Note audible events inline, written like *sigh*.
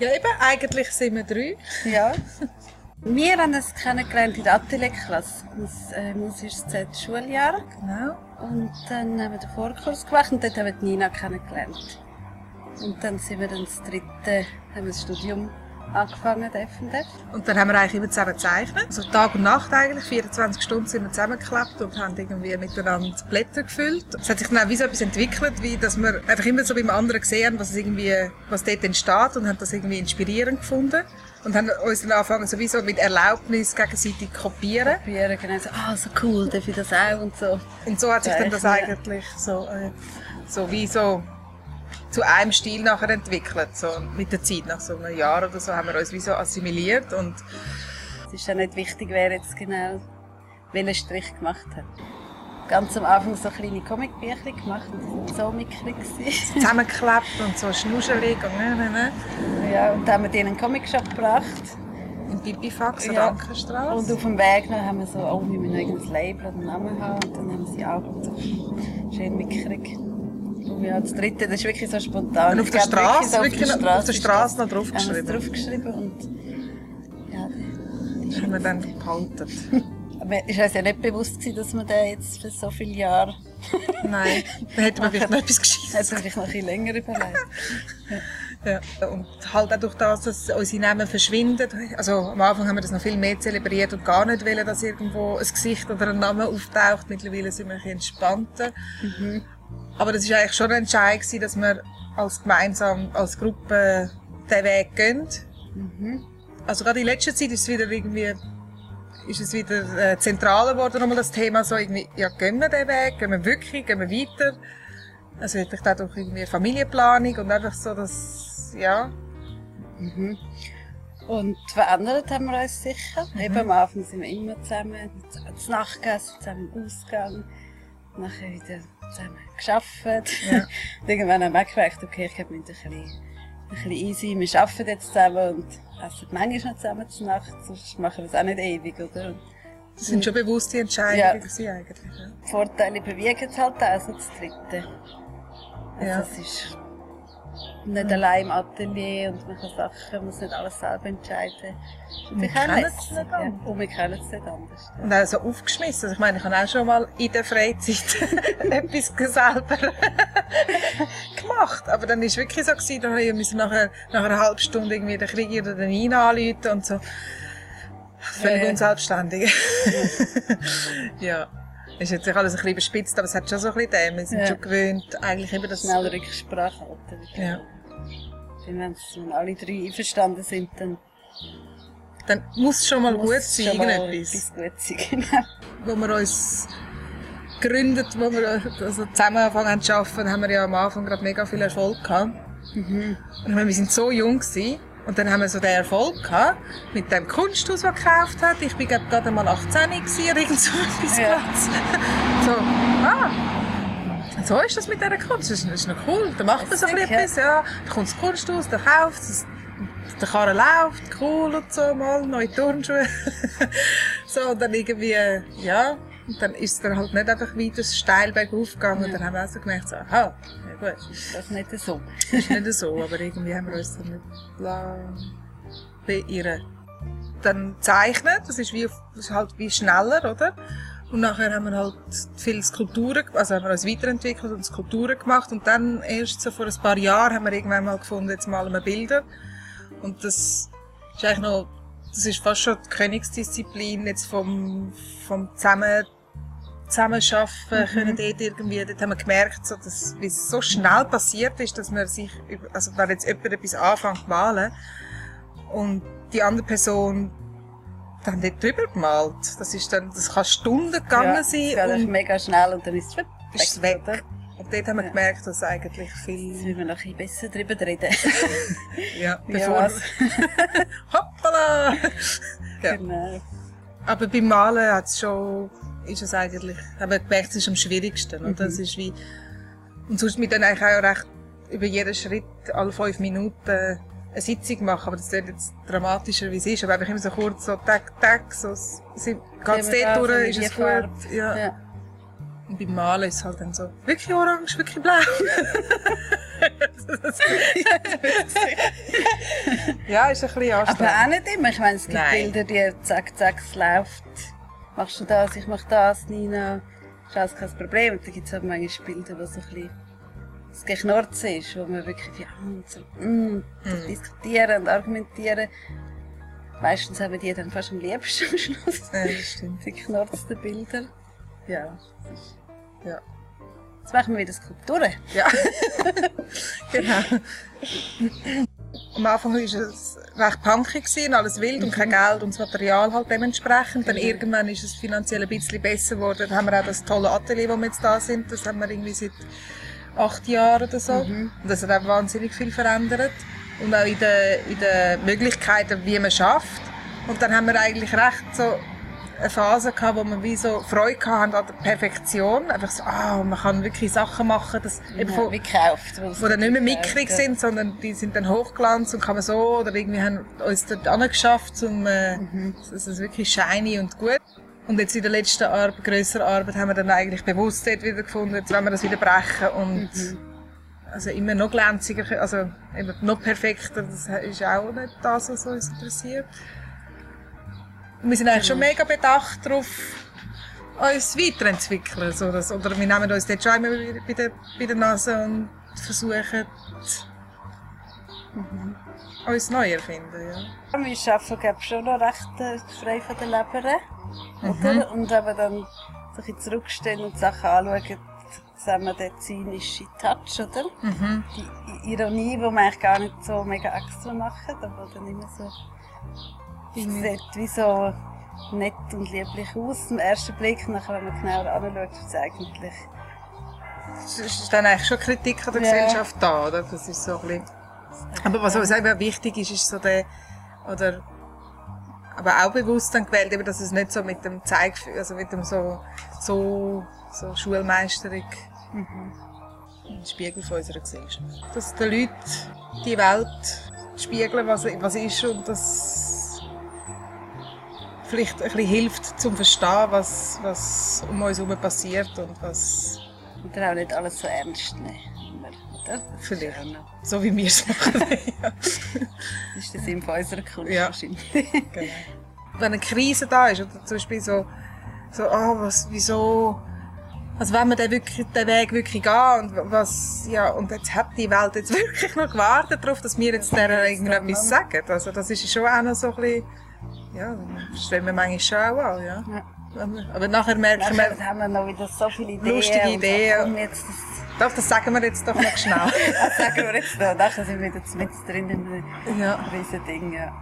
Ja, eben, eigentlich sind wir drei. Ja. *laughs* Wir haben uns kennengelernt in der Atelierklasse, das äh, musisches Schuljahr. Genau. Und dann haben wir den Vorkurs gemacht und dort haben wir die Nina kennengelernt. Und dann sind wir dann das dritte, haben wir das Studium angefangen, FNF. Und dann haben wir eigentlich immer zusammen gezeichnet. Also Tag und Nacht eigentlich, 24 Stunden sind wir zusammengeklappt und haben irgendwie miteinander Blätter gefüllt. Es hat sich dann auch wie so etwas entwickelt, wie dass wir einfach immer so beim anderen gesehen haben, was, irgendwie, was dort entsteht und haben das irgendwie inspirierend gefunden. Und haben uns dann angefangen, sowieso mit Erlaubnis gegenseitig kopieren. Probieren, genau so, ah, so cool, darf ich das auch und so. Und so hat sich dann das eigentlich so, äh, so wie so zu einem Stil nachher entwickelt. So mit der Zeit, nach so einem Jahr oder so, haben wir uns wie so assimiliert und Es ist ja nicht wichtig, wer jetzt genau welchen Strich gemacht hat. Ganz am Anfang so kleine Comicbücher gemacht und waren so mickrig. *laughs* zusammengeklebt und so schnuschelig und ne, ne, ne. ja, und dann haben wir denen einen Comicshop gebracht. In Pipifax Ja. der Ankerstrasse. Und auf dem Weg noch haben wir so, oh, wir müssen noch irgendein Label oder einen Namen haben. Und dann haben sie auch so schön mickrig. Ja, das dritte, das ist wirklich so spontan. Und auf der Straße, so wirklich noch- auf der ist Straße noch draufgeschrieben. Haben draufgeschrieben und ja, Das haben wir dann behalten. *laughs* aber es war uns ja nicht bewusst, gewesen, dass wir den jetzt für so viele Jahre, Nein, dann hätten wir vielleicht noch etwas Gescheites hätten wir vielleicht noch ein bisschen länger überlegt. *laughs* Ja. Und halt auch durch das, dass unsere Namen verschwinden. Also am Anfang haben wir das noch viel mehr zelebriert und gar nicht wollen, dass irgendwo ein Gesicht oder ein Name auftaucht. Mittlerweile sind wir ein bisschen entspannter. Aber das war eigentlich schon ein Entscheid, gewesen, dass wir als gemeinsam, als Gruppe den Weg gehen. Also gerade in letzter Zeit ist es wieder irgendwie ist es wieder äh, zentraler geworden, nochmal das Thema so irgendwie, ja, gehen wir den Weg, gehen wir wirklich, gehen wir weiter. Also vielleicht auch durch irgendwie Familienplanung und einfach so das, ja, Und verändert haben wir uns sicher. Mhm. Eben am Anfang sind wir immer zusammen, zu Nacht gegessen, zusammen im Ausgang, nachher wieder zusammen gearbeitet. Ja. *laughs* Irgendwann haben wir gemerkt, okay, ich wir müssen ein bisschen, ein bisschen easy, wir arbeiten jetzt zusammen und essen manchmal noch zusammen zur Nacht, sonst machen wir es auch nicht ewig, oder? Das sind schon bewusste Entscheidungen Ja. eigentlich. Ja. Vorteile bewegen es halt auch, so das Dritte. Also Ja. es ist nicht allein im Atelier und man kann Sachen, man muss nicht alles selber entscheiden. Und Wir ich kennen es nicht Ja. anders. Und wir kennen es nicht anders. Und auch so aufgeschmissen. Also ich meine, ich habe auch schon mal in der Freizeit *laughs* etwas selber *laughs* gemacht. Aber dann war es wirklich so, gewesen, da musste nachher, nach einer halben Stunde irgendwie den Krieger oder den Nina anrufen und so. Völlig Ja, ja. unselbstständig. *laughs* ja. Ist jetzt alles ein bisschen überspitzt, aber es hat schon so ein bisschen dem. Wir sind Ja. schon gewöhnt, eigentlich eben das. Schnell Rücksprache halten. Ja. Wenn wenn alle drei einverstanden sind, dann Dann muss es schon mal gut sein, mal irgendetwas. etwas gut sein. Genau. wo wir uns gegründet, wo wir also zusammen angefangen haben zu arbeiten, haben wir ja am Anfang gerade mega viel Erfolg gehabt. Und ich meine, wir sind so jung gewesen, und dann haben wir so den Erfolg gehabt mit dem Kunsthaus, das gekauft hat. Ich bin glaub, gerade einmal 18 gewesen, oder irgend so etwas Ja. Platz. *laughs* So, ah, so ist das mit dieser Kunst. Das ist, noch cool. Da macht man so ein Witzig, bisschen etwas, ja. Da kommt das Kunsthaus, da kauft es, der Karren läuft, cool und so, mal neue Turnschuhe. *laughs* so, und dann irgendwie, ja, und dann ist es dann halt nicht einfach weiter steil bergauf gegangen. Und dann haben wir auch so gemerkt, so, aha, ja gut, Das ist nicht so. ist nicht so, aber irgendwie haben wir uns dann nicht lassen beirren. Dann zeichnen, das ist, wie, das ist halt wie schneller, oder? Und nachher haben wir halt viele Skulpturen, also haben wir uns weiterentwickelt und Skulpturen gemacht. Und dann erst so vor ein paar Jahren haben wir irgendwann mal gefunden, jetzt malen wir Bilder. Und das ist eigentlich noch, das ist fast schon die Königsdisziplin jetzt vom, vom Zusammen, Zusammenarbeiten können dort irgendwie, dort haben wir gemerkt, so, dass, wie es so schnell passiert ist, dass man sich, also wenn jetzt jemand etwas anfängt zu malen und die andere Person dann dort drüber gemalt, das ist dann, das kann Stunden gegangen ja, sein Es geht einfach und mega schnell und dann ist es weg. ist weg. oder? Und dort haben wir Ja. gemerkt, dass eigentlich Jetzt viel, müssen wir noch ein bisschen besser drüber reden. *laughs* *laughs* ja, bevor, was? *laughs* hoppala! Ja. Genau. Aber beim Malen hat's schon, ist es eigentlich, haben wir gemerkt, es ist am schwierigsten. Und Mhm. das ist wie, und sonst mit dann eigentlich auch recht über jeden Schritt alle fünf Minuten eine Sitzung machen. Aber das wird jetzt dramatischer, wie es ist. Aber einfach immer so kurz, so, tack, tack, so, geht es dort durch, ist es gut. Ja. Ja. Und beim Malen ist es halt dann so, wirklich orange, wirklich blau. *laughs* ja, ist ein bisschen anstrengend. Aber auch nicht immer. Ich meine, es gibt Nein. Bilder, die zack, zack, es läuft. Machst du das, ich mach das, Nina. Ist alles kein Problem. Und dann gibt es auch manchmal Bilder, wo so ein bisschen das Geknurzen ist, wo man wirklich wie, mm, so, mm, so diskutieren und argumentieren. Meistens haben wir die dann fast am liebsten am Schluss. Ja, das stimmt. *laughs* Die geknurzten Bilder. Ja. Ja. Jetzt machen wir wieder Skulpturen. Ja. *laughs* genau. Am Anfang war es recht punkig, gewesen, alles wild und kein Geld und das Material halt dementsprechend. Dann irgendwann ist es finanziell ein bisschen besser geworden. Dann haben wir auch das tolle Atelier, wo wir jetzt da sind. Das haben wir irgendwie seit acht Jahren oder so. Und das hat auch wahnsinnig viel verändert. Und auch in den, in den Möglichkeiten, wie man schafft. Und dann haben wir eigentlich recht so eine Phase gehabt, wo wir wie so Freude hatten an der Perfektion. Einfach so, ah, man kann wirklich Sachen machen, das eben Ja, von, wie gekauft. die dann nicht mehr mickrig sind, sondern die sind dann hochglanz und kann man so, oder irgendwie haben uns dort angeschafft, um, äh, dass es wirklich shiny und gut. Und jetzt in der letzten Arbeit, grösseren Arbeit, haben wir dann eigentlich bewusst dort wieder gefunden, jetzt wollen wir das wieder brechen und also immer noch glänziger, also eben noch perfekter, das ist auch nicht das, was uns interessiert. Wir sind eigentlich schon mega bedacht darauf, uns weiterentwickeln. So, dass, oder wir nehmen uns dort schon immer wieder bei der, bei der Nase und versuchen, uns neu erfinden. Ja. Wir arbeiten glaub, schon noch recht äh, frei von der Leber. Oder? Und wir dann bisschen zurückstehen und die Sachen anschauen, sehen wir den zynischen Touch, oder? Die I- Ironie, die wir eigentlich gar nicht so mega extra machen, aber dann immer so... Es sieht wie so nett und lieblich aus im ersten Blick. Nachher, wenn man genauer anschaut, ist es eigentlich... Ist dann eigentlich schon Kritik an der Ja. Gesellschaft da, oder? Das ist so ein bisschen Aber was uns eben wichtig ist, ist so der, oder, aber auch bewusst dann gewählt, eben, dass es nicht so mit dem Zeig, also mit dem so, so, so Schulmeisterung ein Spiegel von unserer Gesellschaft. Dass den Leuten die Welt spiegeln, was, was ist und das vielleicht ein bisschen hilft zum Verstehen, was, was um uns herum passiert und was Und dann auch nicht alles so ernst nehmen. Oder? Vielleicht. So wie wir es machen. *laughs* ja. Das ist der Sinn von unserer Kunst Ja. wahrscheinlich. *laughs* Genau. Wenn eine Krise da ist, oder zum Beispiel so, so ah, was, wieso, also wenn wir den, wirklich, den Weg wirklich gehen und was, ja, und jetzt hat die Welt jetzt *laughs* wirklich noch gewartet darauf, dass wir jetzt der irgendetwas sagen. Also das ist schon auch noch so ein bisschen, ja, das stellen wir manchmal schon an, ja. Ja. Aber nachher merken Nachher wir, haben wir noch wieder so viele Ideen. Lustige Ideen. Jetzt das, doch, das sagen wir jetzt doch noch schnell. *laughs* das sagen wir jetzt noch. Nachher sind wir wieder mit drin in einem ja. riesen Ding. Ja.